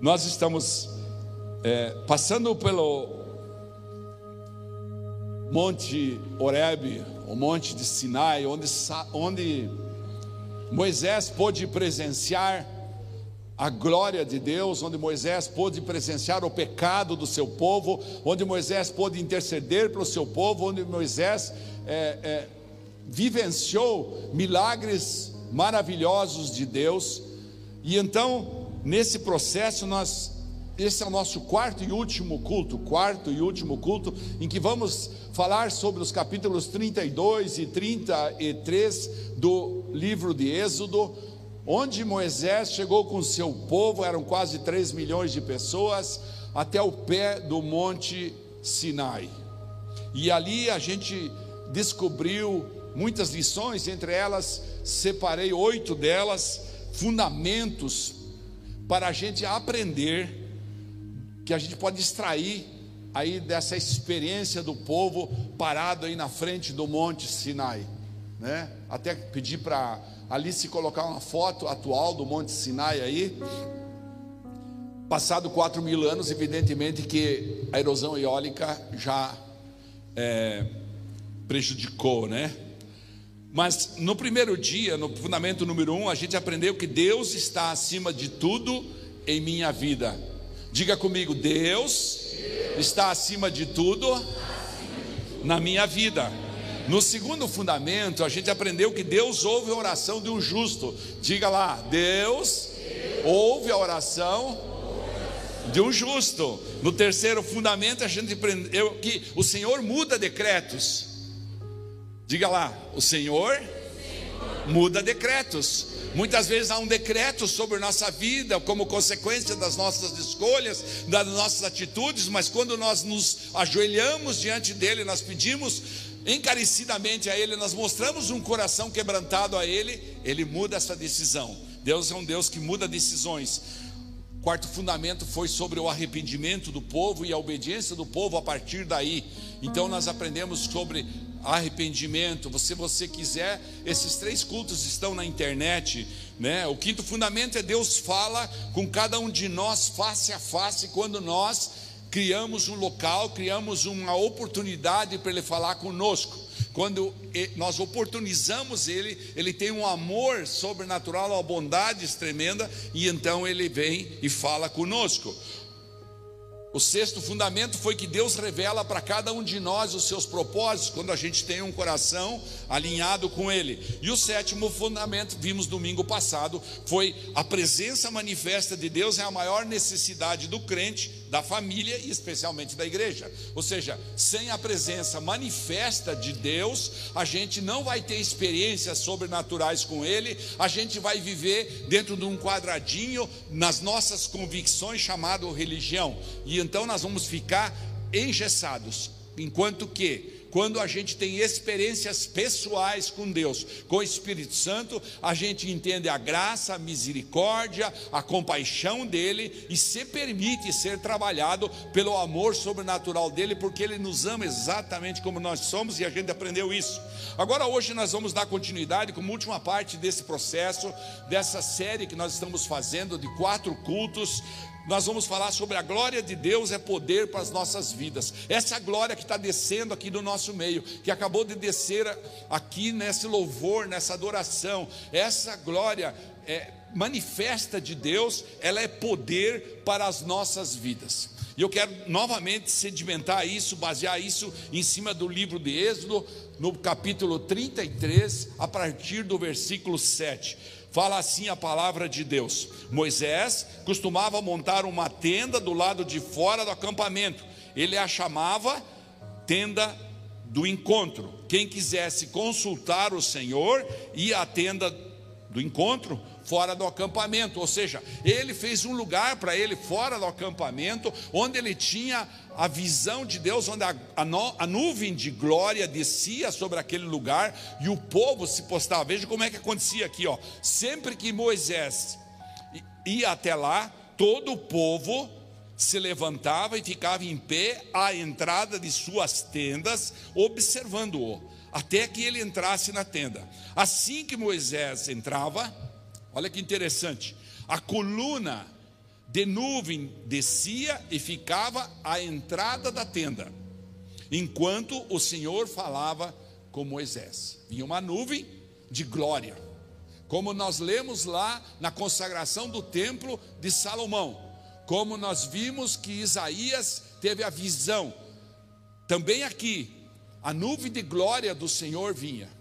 Nós estamos é, passando pelo Monte Horebe, o Monte de Sinai, onde, onde Moisés pôde presenciar a glória de Deus, onde Moisés pôde presenciar o pecado do seu povo, onde Moisés pôde interceder pelo seu povo, onde Moisés é, é, vivenciou milagres maravilhosos de Deus. E então, nesse processo, nós, esse é o nosso quarto e último culto, quarto e último culto, em que vamos falar sobre os capítulos 32 e 33 do livro de Êxodo, onde Moisés chegou com seu povo, eram quase 3 milhões de pessoas, até o pé do monte Sinai. E ali a gente descobriu muitas lições, entre elas separei oito delas, fundamentos para a gente aprender, que a gente pode extrair aí dessa experiência do povo parado aí na frente do Monte Sinai, né? Até pedir para Alice colocar uma foto atual do Monte Sinai aí. Passado quatro mil anos, evidentemente que a erosão eólica já é, prejudicou, né? Mas no primeiro dia, no fundamento número um, a gente aprendeu que Deus está acima de tudo em minha vida. Diga comigo, Deus está acima de tudo na minha vida. No segundo fundamento, a gente aprendeu que Deus ouve a oração de um justo. Diga lá, Deus ouve a oração de um justo. No terceiro fundamento, a gente aprendeu que o Senhor muda decretos. Diga lá, o Senhor muda decretos. Muitas vezes há um decreto sobre nossa vida como consequência das nossas escolhas, das nossas atitudes, mas quando nós nos ajoelhamos diante dele, nós pedimos encarecidamente a ele, nós mostramos um coração quebrantado a ele, ele muda essa decisão. Deus é um Deus que muda decisões. Quarto fundamento foi sobre o arrependimento do povo e a obediência do povo a partir daí. Então nós aprendemos sobre arrependimento. Se você quiser, esses três cultos estão na internet, né? O quinto fundamento é Deus fala com cada um de nós face a face quando nós criamos um local, criamos uma oportunidade para ele falar conosco. Quando nós oportunizamos ele, ele tem um amor sobrenatural, uma bondade tremenda, e então ele vem e fala conosco. O sexto fundamento foi que Deus revela para cada um de nós os seus propósitos, quando a gente tem um coração alinhado com Ele. E o sétimo fundamento, vimos domingo passado, foi a presença manifesta de Deus é a maior necessidade do crente, da família e especialmente da igreja. Ou seja, sem a presença manifesta de Deus, a gente não vai ter experiências sobrenaturais com Ele, a gente vai viver dentro de um quadradinho nas nossas convicções chamado religião. E então nós vamos ficar engessados, enquanto que quando a gente tem experiências pessoais com Deus, com o Espírito Santo, a gente entende a graça, a misericórdia, a compaixão dele e se permite ser trabalhado pelo amor sobrenatural dele, porque ele nos ama exatamente como nós somos e a gente aprendeu isso. Agora, hoje, nós vamos dar continuidade como última parte desse processo, dessa série que nós estamos fazendo de quatro cultos nós vamos falar sobre a glória de Deus é poder para as nossas vidas. Essa glória que está descendo aqui do nosso meio, que acabou de descer aqui nesse louvor, nessa adoração, essa glória é, manifesta de Deus, ela é poder para as nossas vidas. E eu quero novamente sedimentar isso, basear isso em cima do livro de Êxodo, no capítulo 33, a partir do versículo 7. Fala assim a palavra de Deus. Moisés costumava montar uma tenda do lado de fora do acampamento. Ele a chamava tenda do encontro. Quem quisesse consultar o Senhor ia à tenda do encontro fora do acampamento, ou seja, ele fez um lugar para ele fora do acampamento, onde ele tinha a visão de Deus, onde a, a, no, a, nuvem de glória descia sobre aquele lugar e o povo se postava. Veja como é que acontecia aqui, ó. Sempre que Moisés ia até lá, todo o povo se levantava e ficava em pé à entrada de suas tendas, observando-o, até que ele entrasse na tenda. Assim que Moisés entrava, Olha que interessante. A coluna de nuvem descia e ficava à entrada da tenda, enquanto o Senhor falava com Moisés. Vinha uma nuvem de glória, como nós lemos lá na consagração do templo de Salomão, como nós vimos que Isaías teve a visão. Também aqui, a nuvem de glória do Senhor vinha.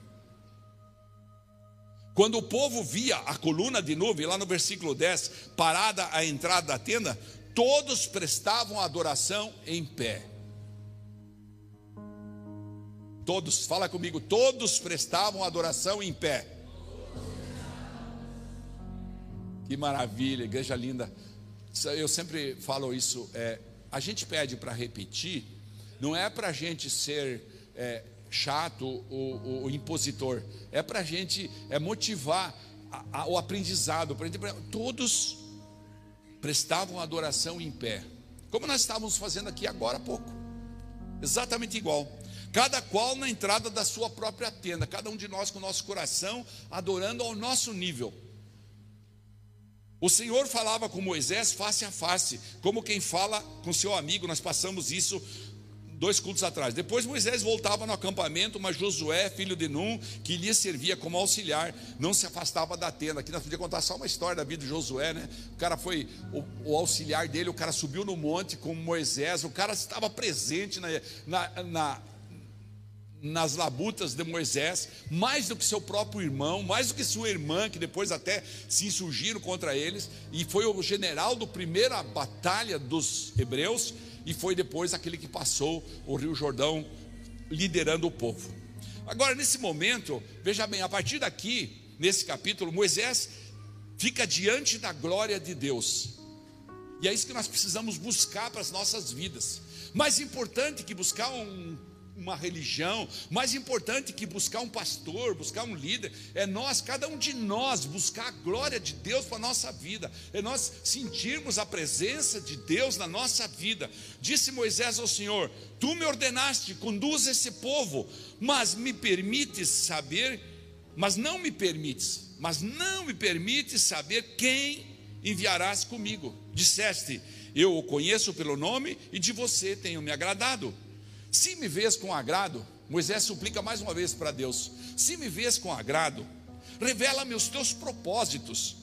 Quando o povo via a coluna de nuvem, lá no versículo 10, parada à entrada da tenda, todos prestavam adoração em pé. Todos, fala comigo, todos prestavam adoração em pé. Que maravilha, igreja linda. Eu sempre falo isso. É, a gente pede para repetir, não é para a gente ser é, chato, o, o, o impositor. É para a gente é motivar a, a, o aprendizado. Todos prestavam adoração em pé, como nós estávamos fazendo aqui agora há pouco, exatamente igual. Cada qual na entrada da sua própria tenda, cada um de nós com o nosso coração adorando ao nosso nível. O Senhor falava com Moisés face a face, como quem fala com seu amigo. Nós passamos isso dois cultos atrás. Depois Moisés voltava no acampamento, mas Josué, filho de Num, que lhe servia como auxiliar, não se afastava da tenda. Aqui nós podíamos contar só uma história da vida de Josué, né? O cara foi o, o auxiliar dele, o cara subiu no monte com Moisés, o cara estava presente na, na, na nas labutas de Moisés, mais do que seu próprio irmão, mais do que sua irmã, que depois até se insurgiram contra eles, e foi o general da primeira batalha dos hebreus, e foi depois aquele que passou o Rio Jordão liderando o povo. Agora, nesse momento, veja bem, a partir daqui, nesse capítulo, Moisés fica diante da glória de Deus. E é isso que nós precisamos buscar para as nossas vidas. Mais importante que buscar um uma religião, mais importante que buscar um pastor, buscar um líder, é nós, cada um de nós, buscar a glória de Deus para a nossa vida, é nós sentirmos a presença de Deus na nossa vida. Disse Moisés ao Senhor: Tu me ordenaste, conduz esse povo, mas me permites saber, mas não me permites, mas não me permites saber quem enviarás comigo. Disseste: Eu o conheço pelo nome e de você tenho me agradado. Se me vês com agrado, Moisés suplica mais uma vez para Deus: se me vês com agrado, revela-me os teus propósitos,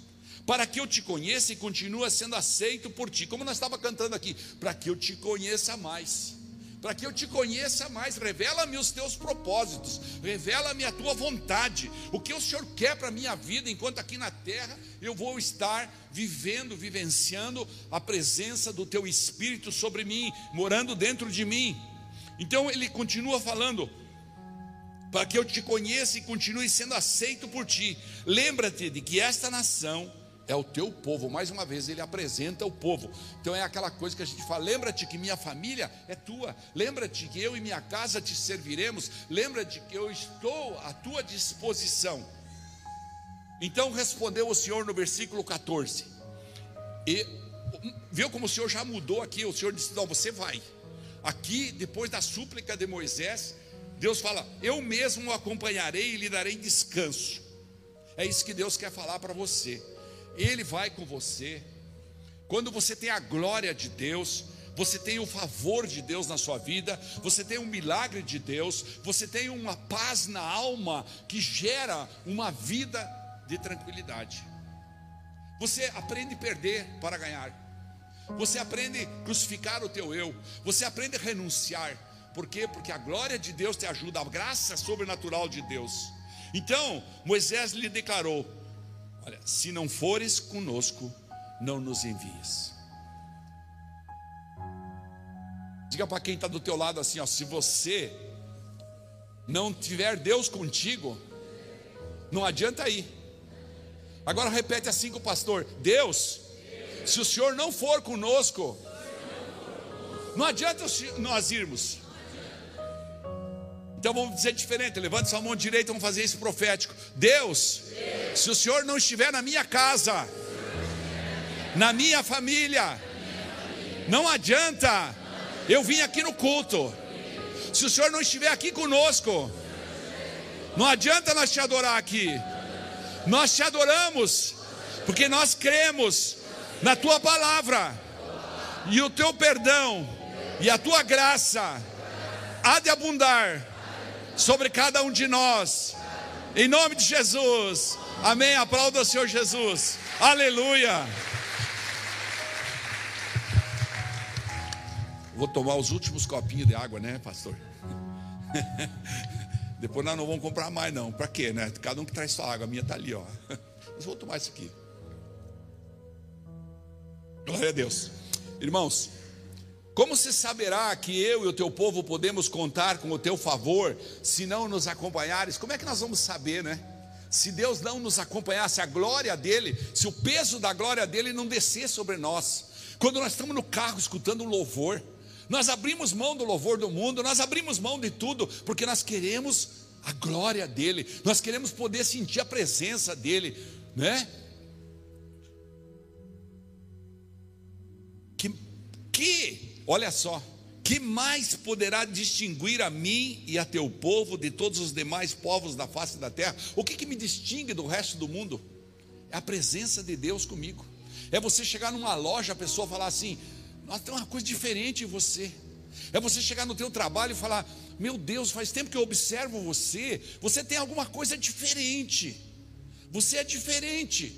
para que eu te conheça e continue sendo aceito por ti. Como nós estava cantando aqui, para que eu te conheça mais. Para que eu te conheça mais, revela-me os teus propósitos, revela-me a tua vontade, o que o Senhor quer para a minha vida, enquanto aqui na terra eu vou estar vivendo, vivenciando a presença do teu Espírito sobre mim, morando dentro de mim. Então ele continua falando, para que eu te conheça e continue sendo aceito por ti. Lembra-te de que esta nação é o teu povo. Mais uma vez ele apresenta o povo. Então é aquela coisa que a gente fala: lembra-te que minha família é tua. Lembra-te que eu e minha casa te serviremos. Lembra-te que eu estou à tua disposição. Então respondeu o Senhor no versículo 14. E viu como o Senhor já mudou aqui? O Senhor disse: Não, você vai. Aqui, depois da súplica de Moisés, Deus fala: Eu mesmo o acompanharei e lhe darei descanso. É isso que Deus quer falar para você. Ele vai com você. Quando você tem a glória de Deus, você tem o favor de Deus na sua vida, você tem um milagre de Deus, você tem uma paz na alma que gera uma vida de tranquilidade. Você aprende a perder para ganhar. Você aprende a crucificar o teu eu. Você aprende a renunciar. Por quê? Porque a glória de Deus te ajuda, a graça sobrenatural de Deus. Então, Moisés lhe declarou: Olha, se não fores conosco, não nos envies. Diga para quem está do teu lado assim: ó, se você não tiver Deus contigo, não adianta ir. Agora repete assim com o pastor: Deus se o Senhor não for conosco, não adianta nós irmos. Então vamos dizer diferente. Levante sua mão direita, vamos fazer isso profético. Deus, se o Senhor não estiver na minha casa, na minha família, não adianta eu vim aqui no culto. Se o Senhor não estiver aqui conosco, não adianta nós te adorar aqui. Nós te adoramos, porque nós cremos na tua palavra, e o teu perdão e a tua graça há de abundar sobre cada um de nós, em nome de Jesus. Amém. Aplauda o Senhor Jesus. Aleluia. Vou tomar os últimos copinhos de água, né, pastor? Depois nós não vamos comprar mais, não. Para quê, né? Cada um que traz sua água. A minha está ali, ó. Mas vou tomar isso aqui. Glória a Deus. Irmãos, como se saberá que eu e o teu povo podemos contar com o teu favor, se não nos acompanhares? Como é que nós vamos saber, né? Se Deus não nos acompanhasse, a glória dele, se o peso da glória dele não descer sobre nós. Quando nós estamos no carro escutando um louvor, nós abrimos mão do louvor do mundo, nós abrimos mão de tudo, porque nós queremos a glória dele, nós queremos poder sentir a presença dele, né? Que, olha só, que mais poderá distinguir a mim e a teu povo de todos os demais povos da face da terra? O que, que me distingue do resto do mundo? É a presença de Deus comigo. É você chegar numa loja, a pessoa falar assim: nossa, tem uma coisa diferente em você. É você chegar no teu trabalho e falar: Meu Deus, faz tempo que eu observo você. Você tem alguma coisa diferente. Você é diferente.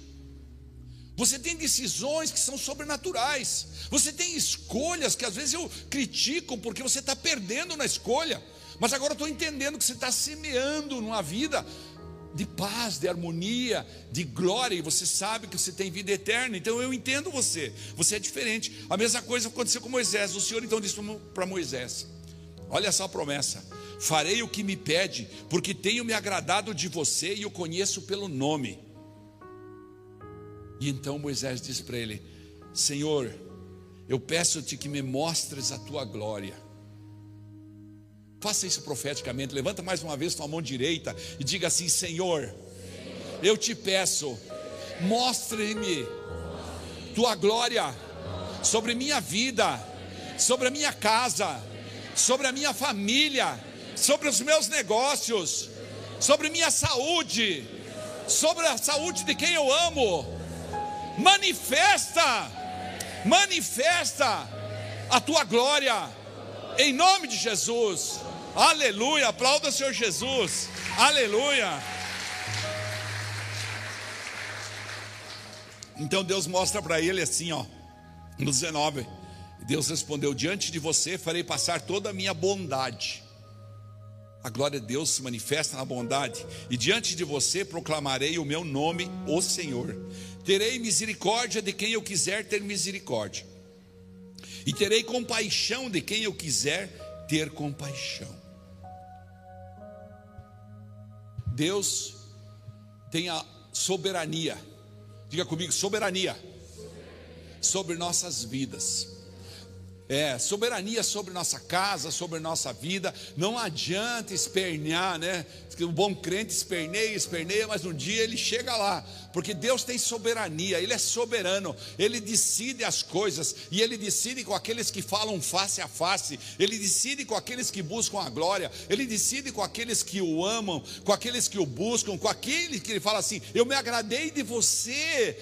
Você tem decisões que são sobrenaturais. Você tem escolhas que às vezes eu critico porque você está perdendo na escolha. Mas agora eu estou entendendo que você está semeando numa vida de paz, de harmonia, de glória, e você sabe que você tem vida eterna, então eu entendo você, você é diferente. A mesma coisa aconteceu com Moisés. O Senhor então disse para Moisés: Olha essa promessa: farei o que me pede, porque tenho me agradado de você e o conheço pelo nome. E então Moisés disse para ele: Senhor, eu peço-te que me mostres a tua glória. Faça isso profeticamente. Levanta mais uma vez tua mão direita e diga assim: Senhor, eu te peço, mostre-me tua glória sobre minha vida, sobre a minha casa, sobre a minha família, sobre os meus negócios, sobre minha saúde, sobre a saúde de quem eu amo. Manifesta, manifesta a tua glória, em nome de Jesus. Aleluia, aplauda o Senhor Jesus. Aleluia. Então Deus mostra para ele assim, ó, no 19. Deus respondeu: Diante de você farei passar toda a minha bondade. A glória de Deus se manifesta na bondade, e diante de você proclamarei o meu nome, o Senhor. Terei misericórdia de quem eu quiser ter misericórdia, e terei compaixão de quem eu quiser ter compaixão. Deus tem a soberania, diga comigo, soberania, sobre nossas vidas. É, soberania sobre nossa casa, sobre nossa vida. Não adianta espernear, né? O bom crente esperneia, esperneia, mas um dia ele chega lá, porque Deus tem soberania, Ele é soberano, Ele decide as coisas, e Ele decide com aqueles que falam face a face, Ele decide com aqueles que buscam a glória, Ele decide com aqueles que o amam, com aqueles que o buscam, com aqueles que Ele fala assim: Eu me agradei de você,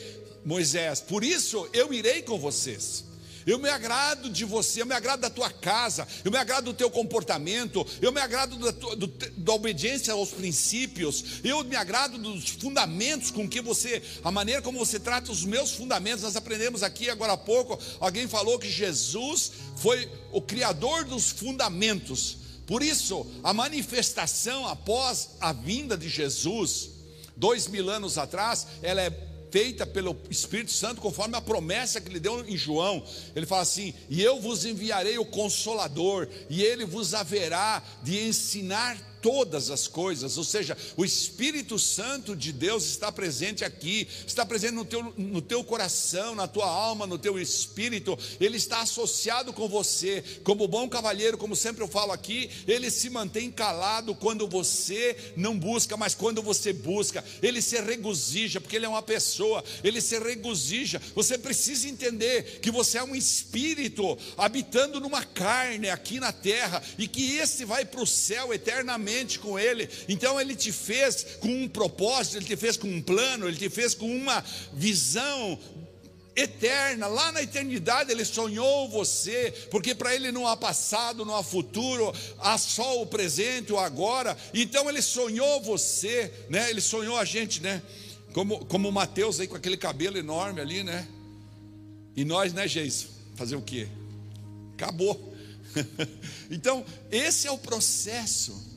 Moisés, por isso eu irei com vocês. Eu me agrado de você, eu me agrado da tua casa, eu me agrado do teu comportamento, eu me agrado da, tua, do, da obediência aos princípios, eu me agrado dos fundamentos com que você, a maneira como você trata os meus fundamentos. Nós aprendemos aqui agora há pouco, alguém falou que Jesus foi o criador dos fundamentos. Por isso, a manifestação após a vinda de Jesus, dois mil anos atrás, ela é feita pelo Espírito Santo, conforme a promessa que ele deu em João. Ele fala assim: E eu vos enviarei o Consolador, e ele vos haverá de ensinar todas as coisas, ou seja, o Espírito Santo de Deus está presente aqui, está presente no teu, no teu coração, na tua alma, no teu espírito, ele está associado com você, como bom cavalheiro, como sempre eu falo aqui, ele se mantém calado quando você não busca, mas quando você busca, ele se regozija, porque ele é uma pessoa, ele se regozija. Você precisa entender que você é um espírito habitando numa carne aqui na terra e que esse vai para o céu eternamente com Ele. Então Ele te fez com um propósito, Ele te fez com um plano, Ele te fez com uma visão eterna, lá na eternidade ele sonhou você, porque para ele não há passado, não há futuro, há só o presente, o agora. Então ele sonhou você, né? Ele sonhou a gente, né? Como como o Mateus aí com aquele cabelo enorme ali, né? E nós, né, Geison? Fazer o quê? Acabou. então, esse é o processo.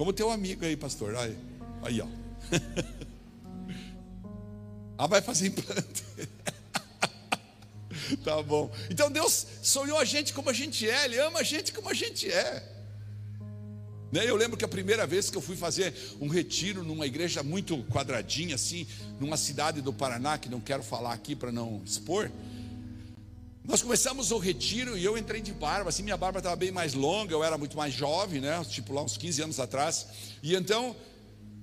Como teu amigo aí, pastor. Aí, aí ó. ah, vai fazer implante. tá bom. Então Deus sonhou a gente como a gente é, Ele ama a gente como a gente é. Né? Eu lembro que a primeira vez que eu fui fazer um retiro numa igreja muito quadradinha, assim, numa cidade do Paraná, que não quero falar aqui para não expor. Nós começamos o retiro e eu entrei de barba, assim, minha barba estava bem mais longa, eu era muito mais jovem, né? Tipo lá uns 15 anos atrás. E então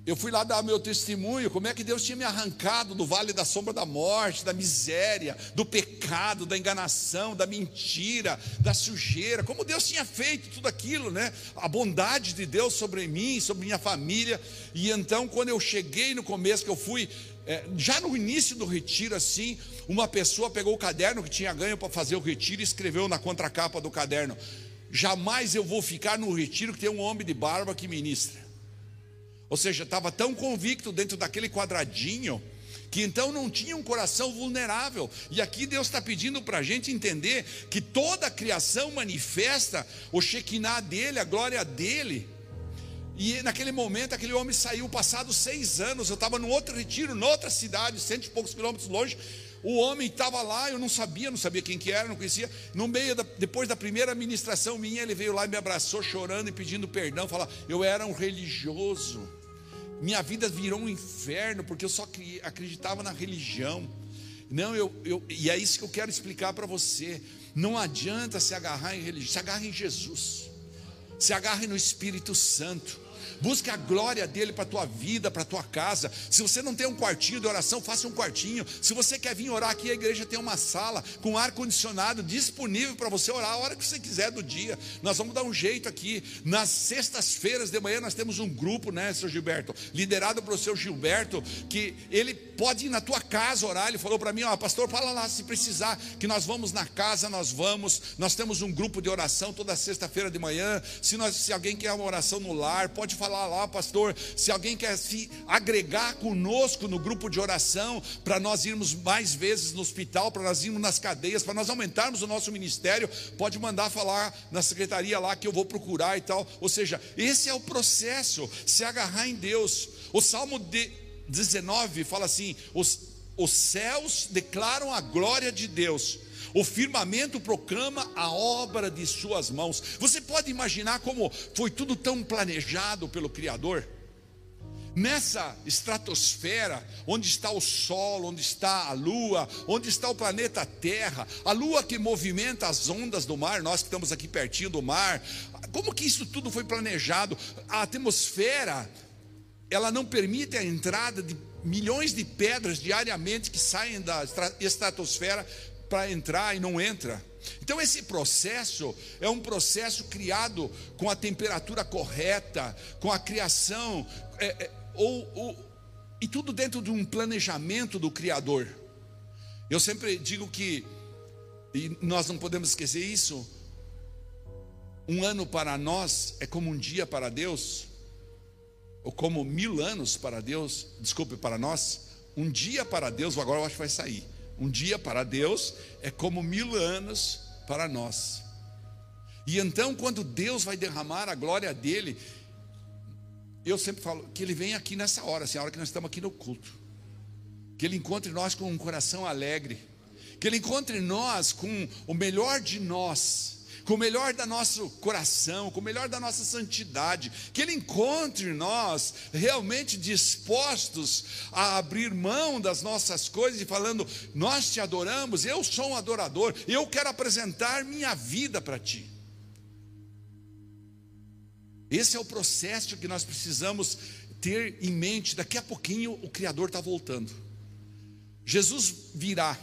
eu fui lá dar meu testemunho, como é que Deus tinha me arrancado do vale da sombra da morte, da miséria, do pecado, da enganação, da mentira, da sujeira, como Deus tinha feito tudo aquilo, né? A bondade de Deus sobre mim, sobre minha família. E então, quando eu cheguei no começo, que eu fui, é, já no início do retiro, assim, uma pessoa pegou o caderno que tinha ganho para fazer o retiro e escreveu na contracapa do caderno: Jamais eu vou ficar no retiro que tem um homem de barba que ministra. Ou seja, estava tão convicto dentro daquele quadradinho que então não tinha um coração vulnerável. E aqui Deus está pedindo para a gente entender que toda a criação manifesta o Shekinah dele, a glória dele. E naquele momento, aquele homem saiu, passados seis anos. Eu estava no outro retiro, noutra cidade, cento e poucos quilômetros longe. O homem estava lá, eu não sabia, não sabia quem que era, não conhecia. No meio, da, depois da primeira ministração minha, ele veio lá e me abraçou, chorando e pedindo perdão. Falar, eu era um religioso minha vida virou um inferno porque eu só acreditava na religião. Não, eu, eu e é isso que eu quero explicar para você. Não adianta se agarrar em religião, se agarre em Jesus, se agarre no Espírito Santo. Busque a glória dele para a tua vida, para a tua casa. Se você não tem um quartinho de oração, faça um quartinho. Se você quer vir orar aqui, a igreja tem uma sala com ar condicionado disponível para você orar a hora que você quiser do dia. Nós vamos dar um jeito aqui. Nas sextas-feiras de manhã nós temos um grupo, né, seu Gilberto, liderado pelo seu Gilberto, que ele pode ir na tua casa orar. Ele falou para mim, ó, pastor, fala lá se precisar, que nós vamos na casa, nós vamos. Nós temos um grupo de oração toda sexta-feira de manhã. Se, nós, se alguém quer uma oração no lar, pode falar lá, pastor, se alguém quer se agregar conosco no grupo de oração, para nós irmos mais vezes no hospital, para nós irmos nas cadeias, para nós aumentarmos o nosso ministério, pode mandar falar na secretaria lá que eu vou procurar e tal. Ou seja, esse é o processo, se agarrar em Deus. O Salmo de 19 fala assim: os, os céus declaram a glória de Deus o firmamento proclama a obra de suas mãos. Você pode imaginar como foi tudo tão planejado pelo Criador? Nessa estratosfera, onde está o Sol, onde está a Lua, onde está o planeta Terra, a Lua que movimenta as ondas do mar, nós que estamos aqui pertinho do mar, como que isso tudo foi planejado? A atmosfera, ela não permite a entrada de milhões de pedras diariamente que saem da estratosfera para entrar e não entra. Então, esse processo é um processo criado com a temperatura correta, com a criação, é, é, ou, ou, e tudo dentro de um planejamento do Criador. Eu sempre digo que, e nós não podemos esquecer isso, um ano para nós é como um dia para Deus, ou como mil anos para Deus, desculpe, para nós, um dia para Deus, agora eu acho que vai sair um dia para Deus é como mil anos para nós. E então, quando Deus vai derramar a glória dele, eu sempre falo que ele vem aqui nessa hora, assim, a hora que nós estamos aqui no culto. Que ele encontre nós com um coração alegre. Que ele encontre nós com o melhor de nós com o melhor da nosso coração, com o melhor da nossa santidade, que Ele encontre nós realmente dispostos a abrir mão das nossas coisas e falando: Nós te adoramos, eu sou um adorador, eu quero apresentar minha vida para Ti. Esse é o processo que nós precisamos ter em mente. Daqui a pouquinho o Criador está voltando. Jesus virá.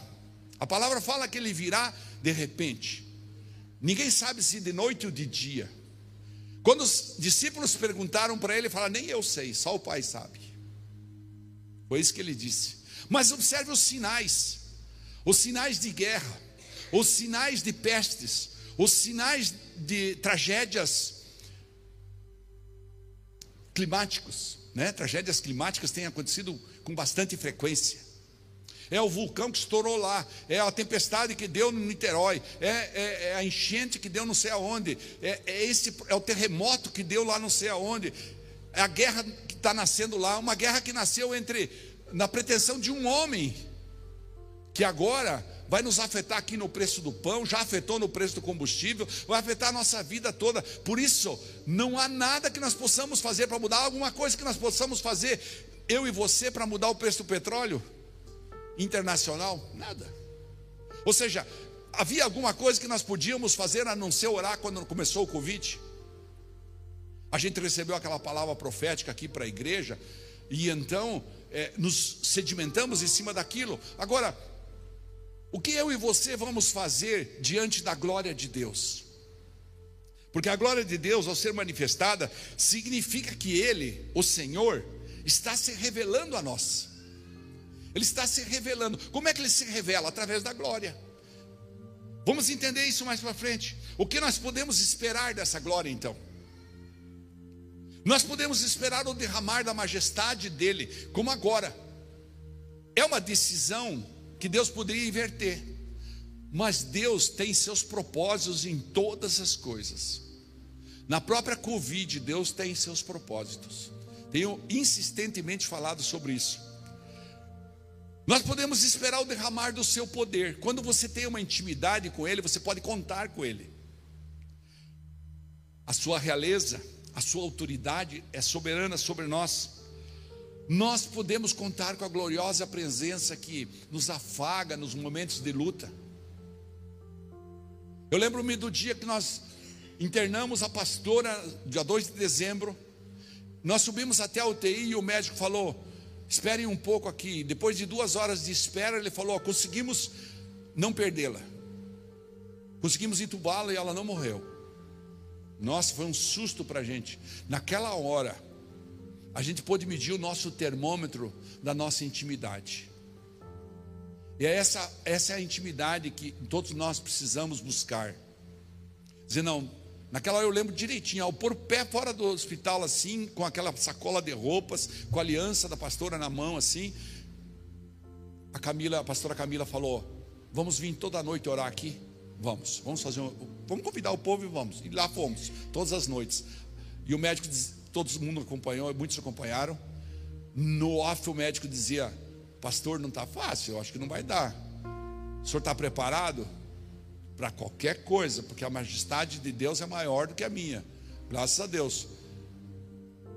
A palavra fala que ele virá de repente. Ninguém sabe se de noite ou de dia. Quando os discípulos perguntaram para ele, ele fala: Nem eu sei, só o Pai sabe. Foi isso que ele disse. Mas observe os sinais. os sinais de guerra, os sinais de pestes, os sinais de tragédias climáticos, né? Tragédias climáticas têm acontecido com bastante frequência. É o vulcão que estourou lá, é a tempestade que deu no Niterói, é, é, é a enchente que deu não sei aonde, é, é, esse, é o terremoto que deu lá não sei aonde, é a guerra que está nascendo lá, uma guerra que nasceu entre na pretensão de um homem que agora vai nos afetar aqui no preço do pão, já afetou no preço do combustível, vai afetar a nossa vida toda. Por isso, não há nada que nós possamos fazer para mudar, alguma coisa que nós possamos fazer, eu e você, para mudar o preço do petróleo internacional? Nada. Ou seja, havia alguma coisa que nós podíamos fazer a não ser orar quando começou o Covid? A gente recebeu aquela palavra profética aqui para a igreja, e então é, nos sedimentamos em cima daquilo. Agora, o que eu e você vamos fazer diante da glória de Deus? Porque a glória de Deus, ao ser manifestada, significa que Ele, o Senhor, está se revelando a nós. Ele está se revelando. Como é que ele se revela? Através da glória. Vamos entender isso mais para frente. O que nós podemos esperar dessa glória então? Nós podemos esperar o derramar da majestade dele, como agora. É uma decisão que Deus poderia inverter. Mas Deus tem seus propósitos em todas as coisas. Na própria Covid, Deus tem seus propósitos. Tenho insistentemente falado sobre isso. Nós podemos esperar o derramar do seu poder. Quando você tem uma intimidade com Ele, você pode contar com Ele. A sua realeza, a sua autoridade é soberana sobre nós nós podemos contar com a gloriosa presença que nos afaga nos momentos de luta. Eu lembro-me do dia que nós internamos a pastora, dia 2 de dezembro. Nós subimos até a UTI e o médico falou: Esperem um pouco aqui. Depois de duas horas de espera, ele falou: Conseguimos não perdê-la. Conseguimos entubá-la e ela não morreu. Nossa, foi um susto para a gente. Naquela hora, a gente pôde medir o nosso termômetro da nossa intimidade. E é essa, essa é a intimidade que todos nós precisamos buscar. Dizer, não, naquela hora eu lembro direitinho, ao pôr o pé fora do hospital assim, com aquela sacola de roupas, com a aliança da pastora na mão assim, a Camila, a pastora Camila falou: "Vamos vir toda noite orar aqui? Vamos. Vamos fazer um, vamos convidar o povo e vamos". E lá fomos, todas as noites. E o médico todo mundo acompanhou, muitos acompanharam. No off, o médico dizia: Pastor, não está fácil, eu acho que não vai dar. O senhor está preparado para qualquer coisa, porque a majestade de Deus é maior do que a minha, graças a Deus.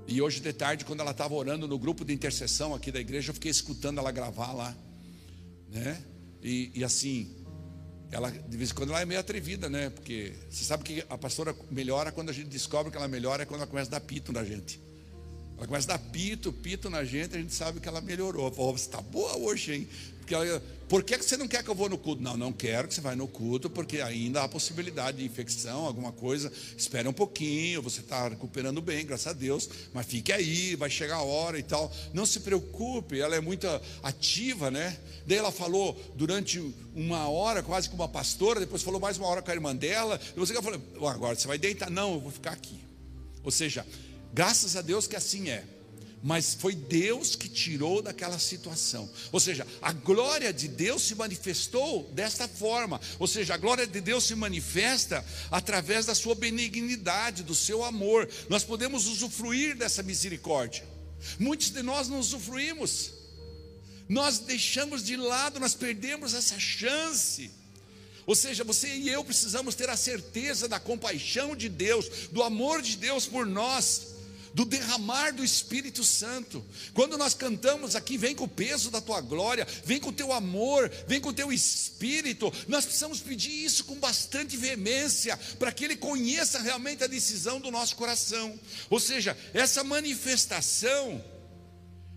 E hoje de tarde, quando ela estava orando no grupo de intercessão aqui da igreja, eu fiquei escutando ela gravar lá, né? E, e assim, ela de vez em quando ela é meio atrevida, né? Porque você sabe que a pastora melhora quando a gente descobre que ela melhora é quando ela começa a dar pito na gente. Ela começa a dar pito, pito na gente, a gente sabe que ela melhorou. Fala, você está boa hoje, hein? Porque ela, por que você não quer que eu vou no culto? Não, não quero que você vá no culto, porque ainda há possibilidade de infecção, alguma coisa. Espere um pouquinho, você está recuperando bem, graças a Deus, mas fique aí, vai chegar a hora e tal. Não se preocupe, ela é muito ativa, né? Daí ela falou durante uma hora, quase com uma pastora, depois falou mais uma hora com a irmã dela. E você falou, agora você vai deitar? Não, eu vou ficar aqui. Ou seja, Graças a Deus que assim é. Mas foi Deus que tirou daquela situação. Ou seja, a glória de Deus se manifestou desta forma. Ou seja, a glória de Deus se manifesta através da sua benignidade, do seu amor. Nós podemos usufruir dessa misericórdia. Muitos de nós não usufruímos. Nós deixamos de lado, nós perdemos essa chance. Ou seja, você e eu precisamos ter a certeza da compaixão de Deus, do amor de Deus por nós do derramar do Espírito Santo. Quando nós cantamos aqui, vem com o peso da tua glória, vem com o teu amor, vem com o teu espírito. Nós precisamos pedir isso com bastante veemência, para que Ele conheça realmente a decisão do nosso coração. Ou seja, essa manifestação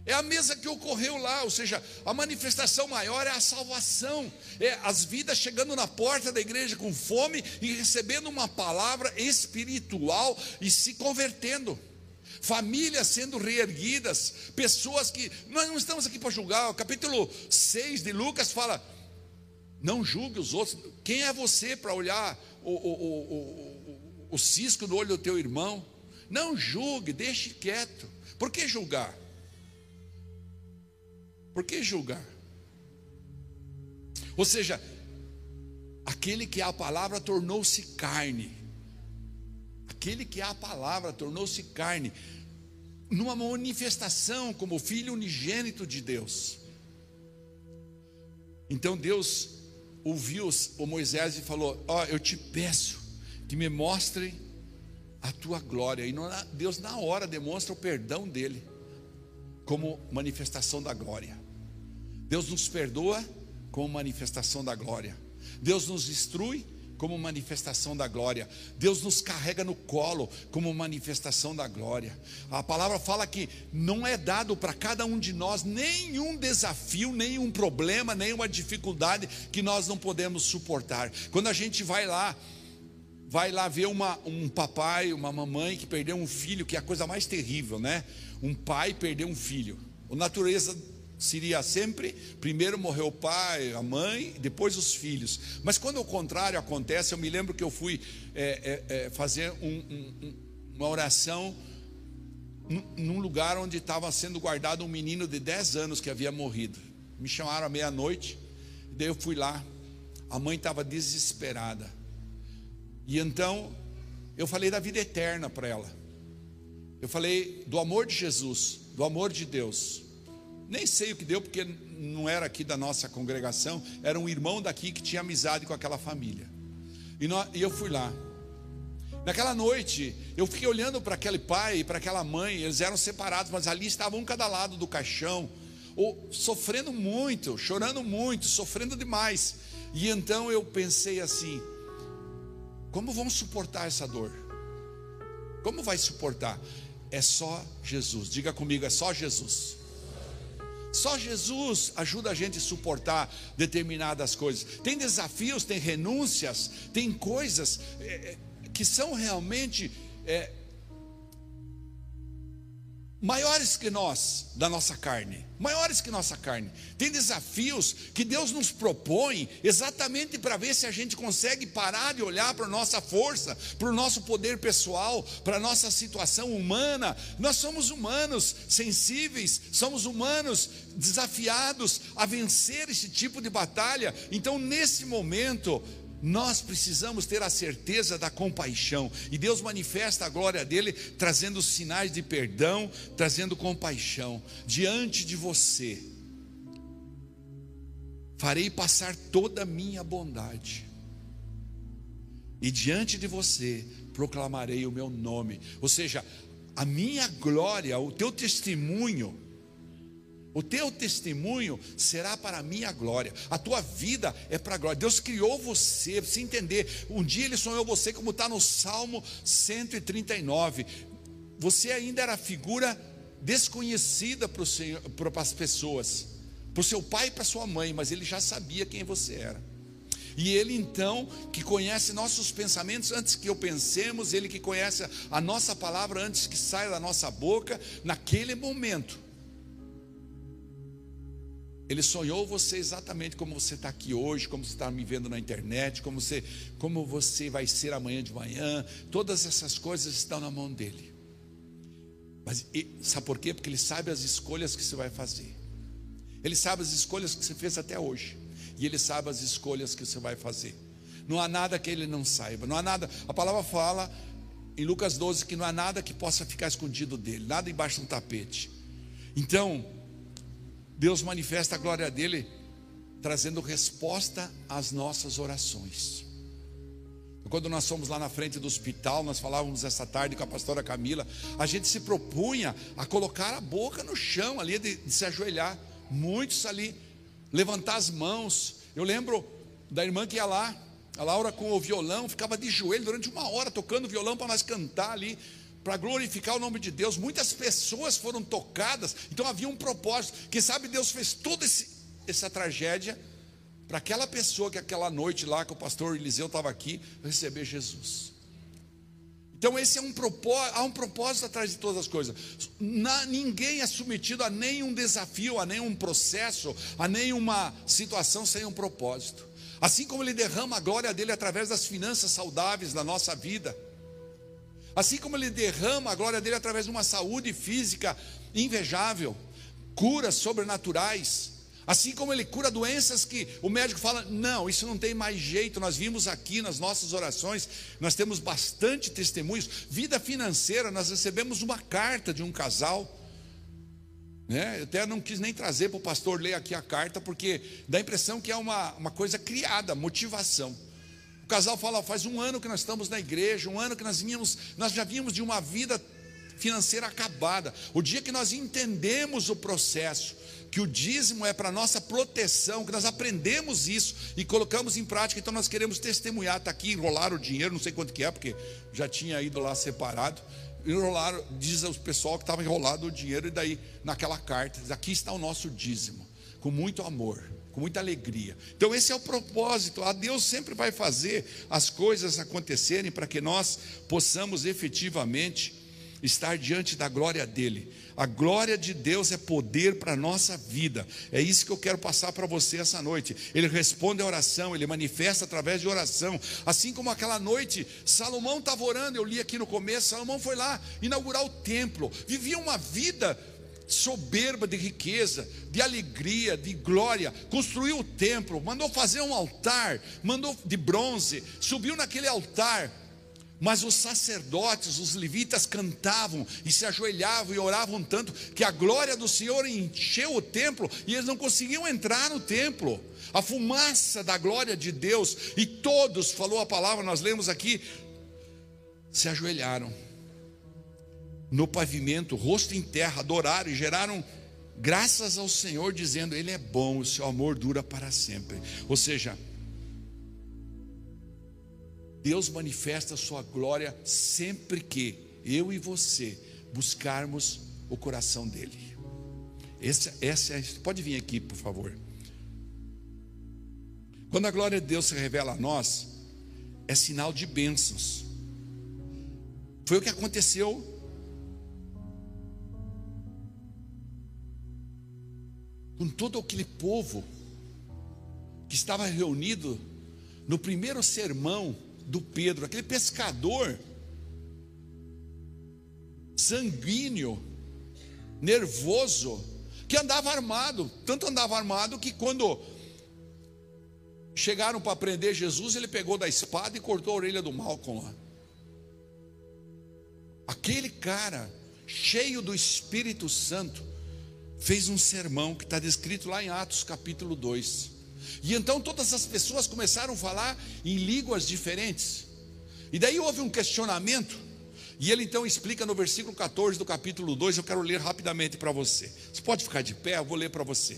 é a mesa que ocorreu lá, ou seja, a manifestação maior é a salvação, é as vidas chegando na porta da igreja com fome e recebendo uma palavra espiritual e se convertendo famílias sendo reerguidas, pessoas que. Nós não estamos aqui para julgar, o capítulo 6 de Lucas fala: Não julgue os outros. Quem é você para olhar o, o, o, o, cisco no olho do teu irmão? Não julgue, deixe quieto. Por que julgar? Por que julgar? Ou seja, aquele que é a palavra tornou-se carne. Aquele que é a palavra tornou-se carne. Numa manifestação como filho unigênito de Deus. Então Deus ouviu o Moisés e falou: Ó, oh, eu te peço que me mostrem a tua glória. E Deus, na hora, demonstra o perdão dele como manifestação da glória. Deus nos perdoa como manifestação da glória. Deus nos instrui como manifestação da glória. Deus nos carrega no colo como manifestação da glória. A palavra fala que não é dado para cada um de nós nenhum desafio, nenhum problema, nenhuma dificuldade que nós não podemos suportar. Quando a gente vai lá, vai lá ver uma, um papai, uma mamãe que perdeu um filho, que é a coisa mais terrível, né? Um pai perder um filho. A natureza seria sempre: primeiro morreu o pai, a mãe, depois os filhos. Mas quando o contrário acontece, eu me lembro que eu fui é, é, é, fazer um, um, uma oração num lugar onde estava sendo guardado um menino de 10 anos que havia morrido. Me chamaram à meia-noite, daí eu fui lá. A mãe estava desesperada. E então eu falei da vida eterna para ela. Eu falei do amor de Jesus, do amor de Deus. Nem sei o que deu, porque não era aqui da nossa congregação, era um irmão daqui que tinha amizade com aquela família. E, nós, e eu fui lá. Naquela noite, eu fiquei olhando para aquele pai e para aquela mãe, eles eram separados, mas ali estavam um cada lado do caixão, ou, sofrendo muito, chorando muito, sofrendo demais. E então eu pensei assim: como vão suportar essa dor? Como vai suportar? É só Jesus. Diga comigo, é só Jesus. Só Jesus ajuda a gente a suportar determinadas coisas. Tem desafios, tem renúncias, tem coisas é, que são realmente é, maiores que nós, da nossa carne, maiores que nossa carne. Tem desafios que Deus nos propõe exatamente para ver se a gente consegue parar de olhar para a nossa força, para o nosso poder pessoal, para a nossa situação humana. Nós somos humanos sensíveis, somos humanos desafiados a vencer esse tipo de batalha. Então, nesse momento, nós precisamos ter a certeza da compaixão, e Deus manifesta a glória dele, trazendo sinais de perdão, trazendo compaixão. Diante de você. Farei passar toda a minha bondade, e diante de você proclamarei o meu nome, ou seja, a minha glória, o teu testemunho, o teu testemunho será para a minha glória. A tua vida é para a glória. Deus criou você, você entender. Um dia Ele sonhou você, como está no Salmo 139. Você ainda era figura desconhecida para, Senhor, para as pessoas, para o seu pai e para sua mãe, mas Ele já sabia quem você era. E Ele então, que conhece nossos pensamentos antes que eu pensemos, Ele que conhece a nossa palavra antes que saia da nossa boca, naquele momento, ele sonhou você exatamente como você está aqui hoje, como você está me vendo na internet, como você, como você vai ser amanhã de manhã. Todas essas coisas estão na mão dele. Mas sabe por quê? Porque ele sabe as escolhas que você vai fazer. Ele sabe as escolhas que você fez até hoje. E ele sabe as escolhas que você vai fazer. Não há nada que ele não saiba. Não há nada. A palavra fala em Lucas 12 que não há nada que possa ficar escondido dele, nada embaixo de um tapete. Então, Deus manifesta a glória dele trazendo resposta às nossas orações. Quando nós fomos lá na frente do hospital, nós falávamos essa tarde com a pastora Camila, a gente se propunha a colocar a boca no chão ali, de, de se ajoelhar. Muitos ali, levantar as mãos. Eu lembro da irmã que ia lá, a Laura com o violão, ficava de joelho durante uma hora tocando violão para nós cantar ali para glorificar o nome de Deus. Muitas pessoas foram tocadas, então havia um propósito. Quem sabe Deus fez toda essa tragédia para aquela pessoa que aquela noite lá que o pastor Eliseu estava aqui receber Jesus. Então esse é um propósito, há um propósito atrás de todas as coisas. Na, ninguém é submetido a nenhum desafio, a nenhum processo, a nenhuma situação sem um propósito. Assim como Ele derrama a glória dele através das finanças saudáveis da nossa vida. Assim como Ele derrama a glória dele através de uma saúde física invejável, curas sobrenaturais. Assim como ele cura doenças que o médico fala, não, isso não tem mais jeito. Nós vimos aqui nas nossas orações, nós temos bastante testemunhos. Vida financeira, nós recebemos uma carta de um casal. Né? Eu até não quis nem trazer para o pastor ler aqui a carta, porque dá a impressão que é uma, uma coisa criada, motivação. Casal fala: faz um ano que nós estamos na igreja, um ano que nós vínhamos, nós já vínhamos de uma vida financeira acabada. O dia que nós entendemos o processo, que o dízimo é para nossa proteção, que nós aprendemos isso e colocamos em prática, então nós queremos testemunhar, está aqui, enrolar o dinheiro, não sei quanto que é, porque já tinha ido lá separado, enrolaram, diz o pessoal que estava enrolado o dinheiro, e daí naquela carta, diz, aqui está o nosso dízimo, com muito amor, com muita alegria. Então esse é o propósito, a Deus sempre vai fazer as coisas acontecerem para que nós possamos efetivamente estar diante da glória dele. A glória de Deus é poder para a nossa vida. É isso que eu quero passar para você essa noite. Ele responde a oração, ele manifesta através de oração. Assim como aquela noite, Salomão estava orando, eu li aqui no começo, Salomão foi lá inaugurar o templo, vivia uma vida soberba de riqueza, de alegria, de glória, construiu o templo, mandou fazer um altar, mandou de bronze, subiu naquele altar, mas os sacerdotes, os levitas cantavam e se ajoelhavam e oravam tanto que a glória do Senhor encheu o templo e eles não conseguiam entrar no templo. A fumaça da glória de Deus e todos, falou a palavra, nós lemos aqui, se ajoelharam no pavimento, rosto em terra, adoraram e geraram graças ao Senhor, dizendo: Ele é bom, o seu amor dura para sempre. Ou seja, Deus manifesta a sua glória sempre que eu e você buscarmos o coração dele. Essa, essa é, pode vir aqui, por favor. Quando a glória de Deus se revela a nós, é sinal de bênçãos. Foi o que aconteceu com todo aquele povo que estava reunido no primeiro sermão do Pedro, aquele pescador sanguíneo, nervoso, que andava armado, tanto andava armado que quando chegaram para prender Jesus, ele pegou da espada e cortou a orelha do Malcolm lá. Aquele cara, cheio do Espírito Santo, fez um sermão que está descrito lá em Atos capítulo 2. E então todas as pessoas começaram a falar em línguas diferentes. E daí houve um questionamento. E ele então explica no versículo 14 do capítulo 2. Eu quero ler rapidamente para você. Você pode ficar de pé, eu vou ler para você.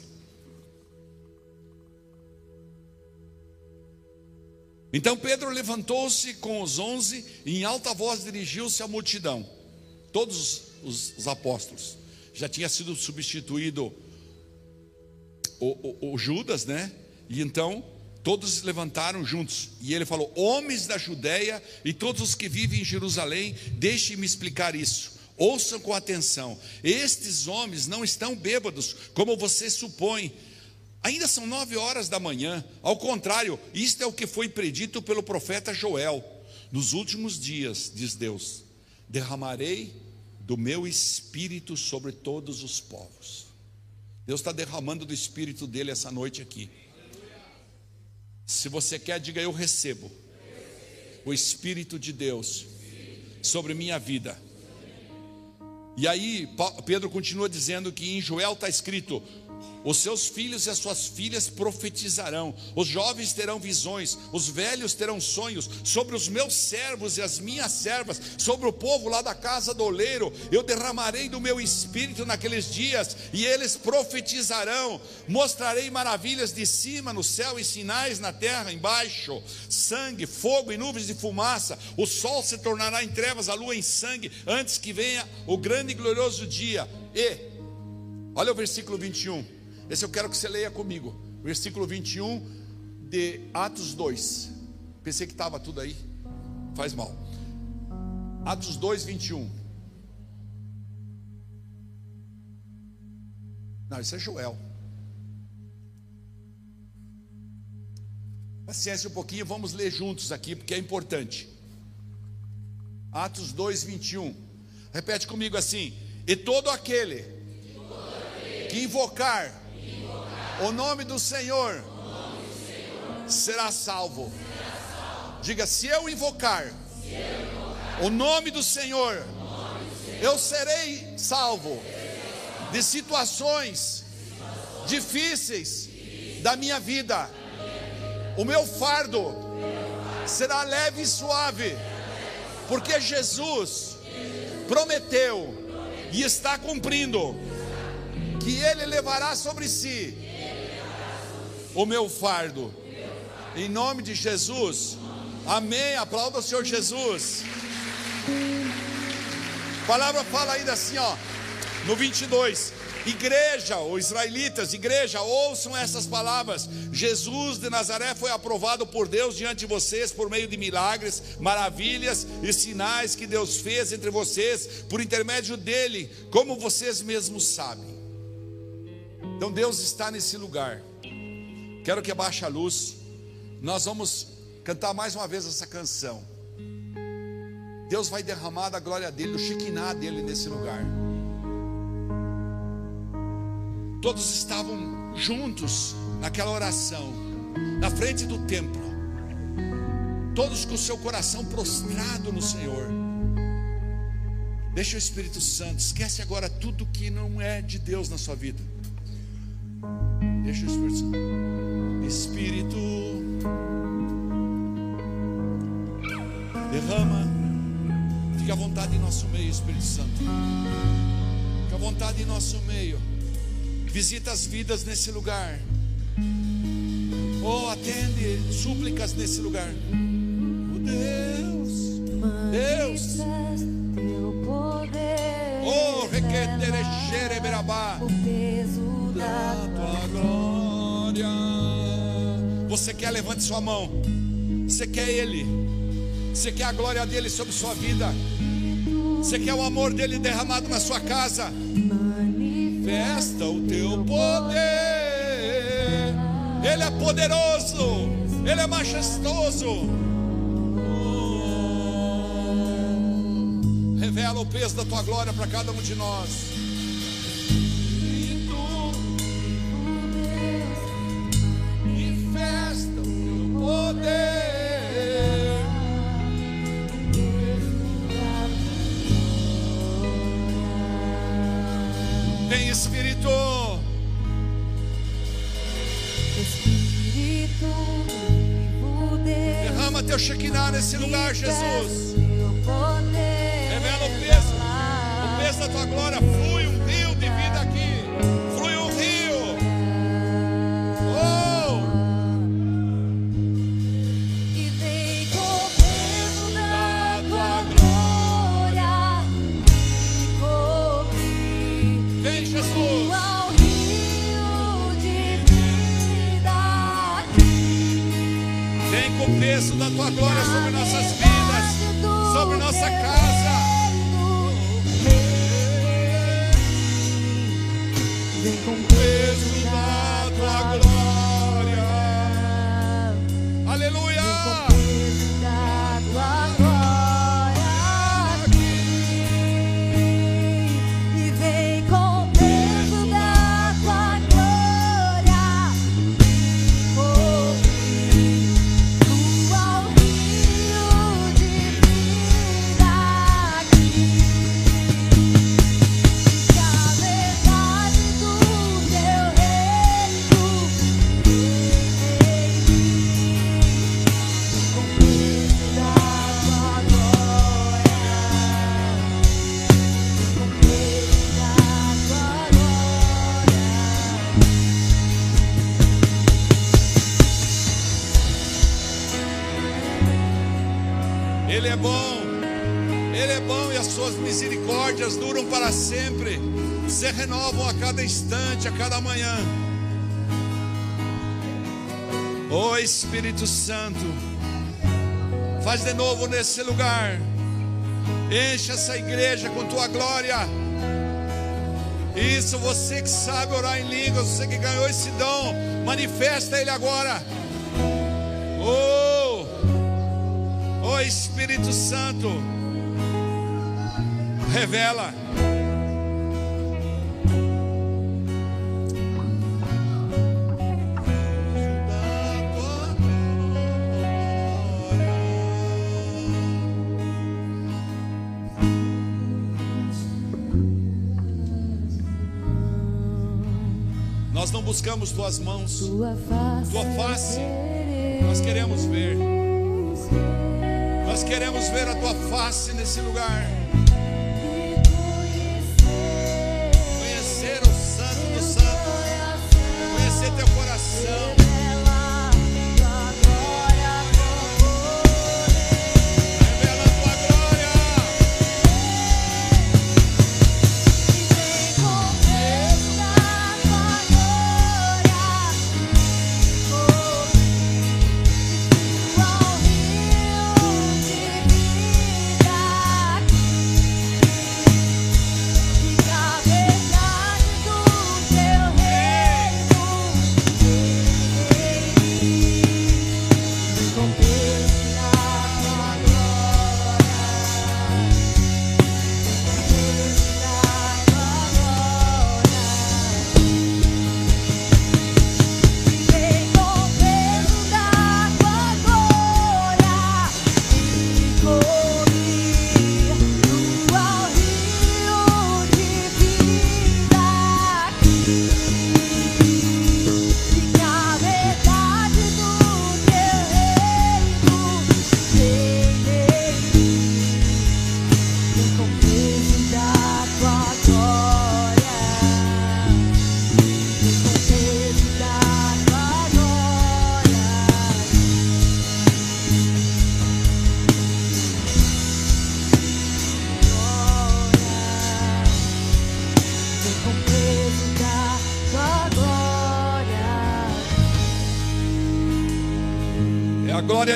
Então Pedro levantou-se com os onze e em alta voz dirigiu-se à multidão, todos os, os, apóstolos. Já tinha sido substituído o, o, o Judas, né? E então todos se levantaram juntos. E ele falou: Homens da Judéia e todos os que vivem em Jerusalém, deixem-me explicar isso. Ouçam com atenção: estes homens não estão bêbados, como você supõe. Ainda são nove horas da manhã. Ao contrário, isto é o que foi predito pelo profeta Joel. Nos últimos dias, diz Deus, derramarei do meu espírito sobre todos os povos. Deus está derramando do espírito dele essa noite aqui. Se você quer, diga eu recebo o Espírito de Deus sobre minha vida. E aí, Pedro continua dizendo que em Joel está escrito: os seus filhos e as suas filhas profetizarão, os jovens terão visões, os velhos terão sonhos, sobre os meus servos e as minhas servas, sobre o povo lá da casa do oleiro, eu derramarei do meu espírito naqueles dias, e eles profetizarão, mostrarei maravilhas de cima no céu e sinais na terra embaixo, sangue, fogo e nuvens de fumaça, o sol se tornará em trevas, a lua em sangue, antes que venha o grande e glorioso dia. E, olha o versículo 21. Esse eu quero que você leia comigo. Versículo 21 de Atos 2. Pensei que estava tudo aí. Faz mal. Atos 2, 21. Não, isso é Joel. Paciência um pouquinho, vamos ler juntos aqui, porque é importante. Atos 2, 21. Repete comigo assim: E todo aquele, que invocar, o nome do Senhor, será salvo. Diga: se eu invocar, o nome do Senhor, eu serei salvo de situações difíceis da minha vida. O meu fardo será leve e suave, porque Jesus prometeu e está cumprindo que Ele levará sobre si o meu fardo. Em nome de Jesus, amém. Aplauda o Senhor Jesus. A palavra fala ainda assim, ó, no 22. Igreja, ou israelitas, igreja, ouçam essas palavras. Jesus de Nazaré foi aprovado por Deus diante de vocês por meio de milagres, maravilhas e sinais que Deus fez entre vocês por intermédio dele, como vocês mesmos sabem. Então Deus está nesse lugar. Quero que abaixe a luz. Nós vamos cantar mais uma vez essa canção. Deus vai derramar da glória dele, o Shekinah dele nesse lugar. Todos estavam juntos naquela oração, na frente do templo, todos com o seu coração prostrado no Senhor. Deixa o Espírito Santo, esquece agora tudo que não é de Deus na sua vida. Deixa o Espírito Santo. Espírito, derrama, fica à vontade em nosso meio, Espírito Santo. Fica à vontade em nosso meio. Visita as vidas nesse lugar. Oh, atende súplicas nesse lugar. Oh, Deus, Deus. Oh, berabá. O peso Da tua glória. Você quer, levante sua mão. Você quer Ele. Você quer a glória dele sobre sua vida. Você quer o amor dele derramado na sua casa. Manifesta o teu poder. Ele é poderoso. Ele é majestoso. Revela o peso da tua glória para cada um de nós. O peso da tua glória sobre nossas vidas, sobre nossa casa. Para sempre, se renovam a cada instante, a cada manhã. Ó Espírito Santo, faz de novo nesse lugar, enche essa igreja com tua glória. Isso, você que sabe orar em línguas, você que ganhou esse dom, manifesta ele agora. Oh, oh Espírito Santo, revela. Buscamos tuas mãos, Tua face. tua face. Nós queremos ver. Nós queremos ver a tua face nesse lugar.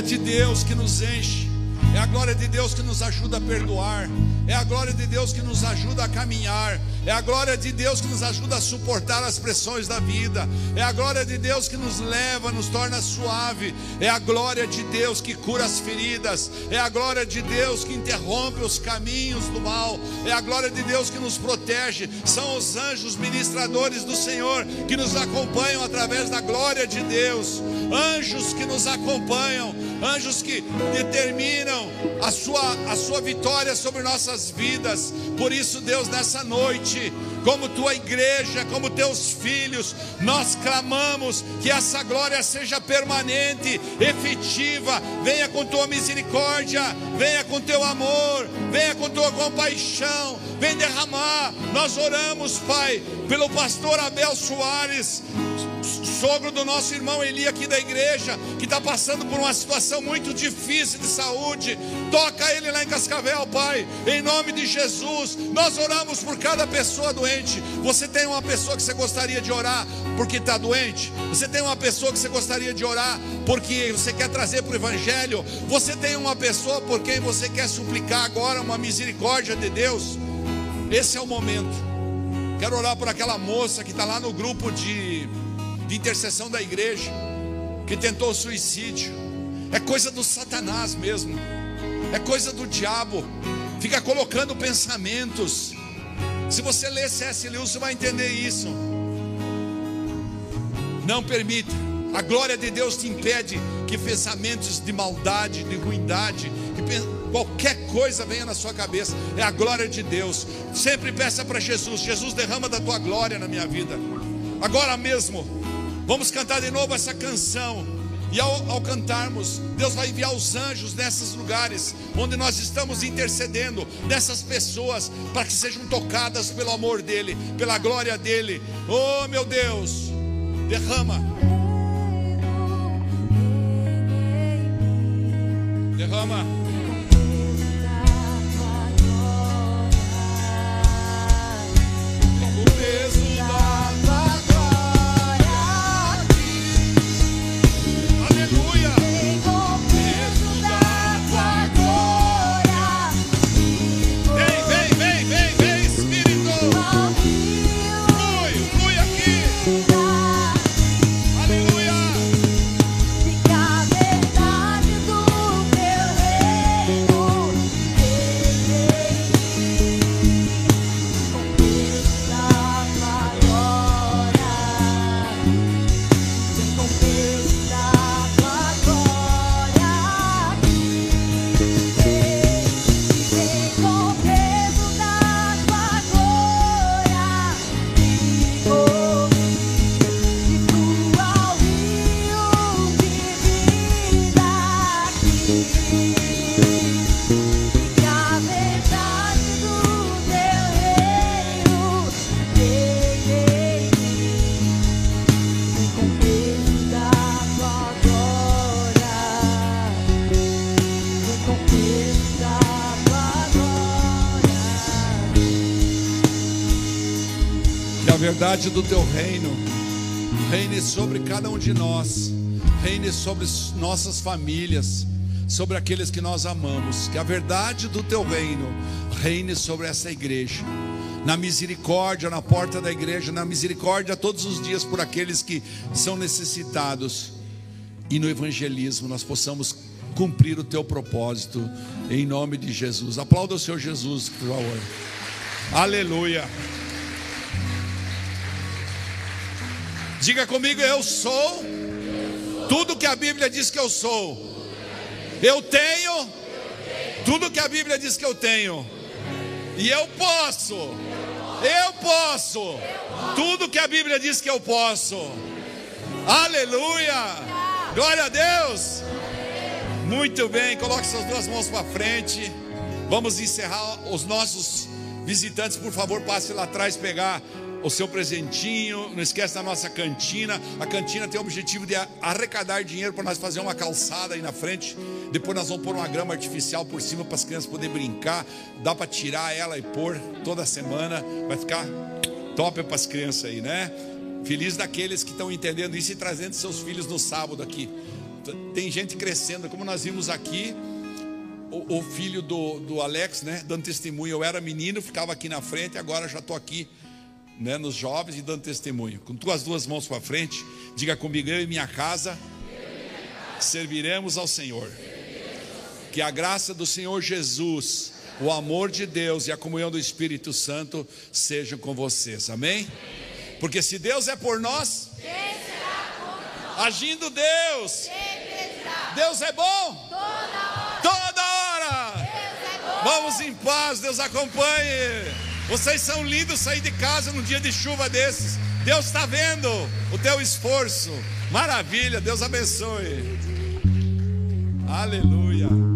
De Deus que nos enche. É a glória de Deus que nos ajuda a perdoar. É a glória de Deus que nos ajuda a caminhar. É a glória de Deus que nos ajuda a suportar as pressões da vida. É a glória de Deus que nos leva, nos torna suave. É a glória de Deus que cura as feridas. É a glória de Deus que interrompe os caminhos do mal. É a glória de Deus que nos protege. São os anjos ministradores do Senhor que nos acompanham através da glória de Deus. Anjos que nos acompanham, anjos que determinam a sua, a sua vitória sobre nossas vidas. Por isso, Deus, nessa noite, como tua igreja, como teus filhos, nós clamamos que essa glória seja permanente, efetiva. Venha com tua misericórdia, venha com teu amor, venha com tua compaixão, vem derramar. Nós oramos, Pai, pelo pastor Abel Soares, sogro do nosso irmão Eli aqui da igreja, que está passando por uma situação muito difícil de saúde. Toca ele lá em Cascavel, Pai, em nome de Jesus. Nós oramos por cada pessoa doente. Você tem uma pessoa que você gostaria de orar porque está doente? Você tem uma pessoa que você gostaria de orar porque você quer trazer para o Evangelho? Você tem uma pessoa por quem você quer suplicar agora uma misericórdia de Deus? Esse é o momento. Quero orar por aquela moça que está lá no grupo de de intercessão da igreja, que tentou suicídio, é coisa do Satanás mesmo, é coisa do diabo, fica colocando pensamentos. Se você ler C.S. Lewis, você vai entender isso. Não permita, a glória de Deus te impede que pensamentos de maldade, de ruindade, que qualquer coisa venha na sua cabeça, é a glória de Deus. Sempre peça para Jesus: Jesus, derrama da tua glória na minha vida, agora mesmo. Vamos cantar de novo essa canção. E ao, ao, cantarmos, Deus vai enviar os anjos nesses lugares onde nós estamos intercedendo, dessas pessoas, para que sejam tocadas pelo amor dEle, pela glória dEle. Oh meu Deus, derrama, derrama. Que a verdade do teu reino reine sobre cada um de nós, reine sobre nossas famílias, sobre aqueles que nós amamos. Que a verdade do teu reino reine sobre essa igreja. Na misericórdia, na porta da igreja, na misericórdia todos os dias por aqueles que são necessitados. E no evangelismo nós possamos cumprir o teu propósito, em nome de Jesus. Aplauda o Senhor Jesus, por favor. Aleluia. Diga comigo, eu sou tudo que a Bíblia diz que eu sou. Eu tenho tudo que a Bíblia diz que eu tenho. E eu posso. Eu posso. Tudo que a Bíblia diz que eu posso. Aleluia. Glória a Deus. Muito bem, coloque suas duas mãos para frente. Vamos encerrar os nossos visitantes, por favor, passe lá atrás pegar o seu presentinho. Não esquece da nossa cantina. A cantina tem o objetivo de arrecadar dinheiro para nós fazer uma calçada aí na frente. Depois nós vamos pôr uma grama artificial por cima para as crianças poderem brincar. Dá para tirar ela e pôr toda semana. Vai ficar top para as crianças aí, né? Feliz daqueles que estão entendendo isso e trazendo seus filhos no sábado aqui. Tem gente crescendo, como nós vimos aqui, o, filho do, do Alex, né, dando testemunho. Eu era menino, ficava aqui na frente, agora já estou aqui, né, nos jovens e dando testemunho. Com tuas duas mãos para frente, diga comigo, eu e minha casa serviremos ao Senhor. Que a graça do Senhor Jesus, o amor de Deus e a comunhão do Espírito Santo sejam com vocês. Amém? Porque se Deus é por nós, agindo Deus, Deus é bom toda hora. Vamos em paz, Deus acompanhe. Vocês são lindos sair de casa num dia de chuva desses. Deus está vendo o teu esforço. Maravilha, Deus abençoe. Aleluia.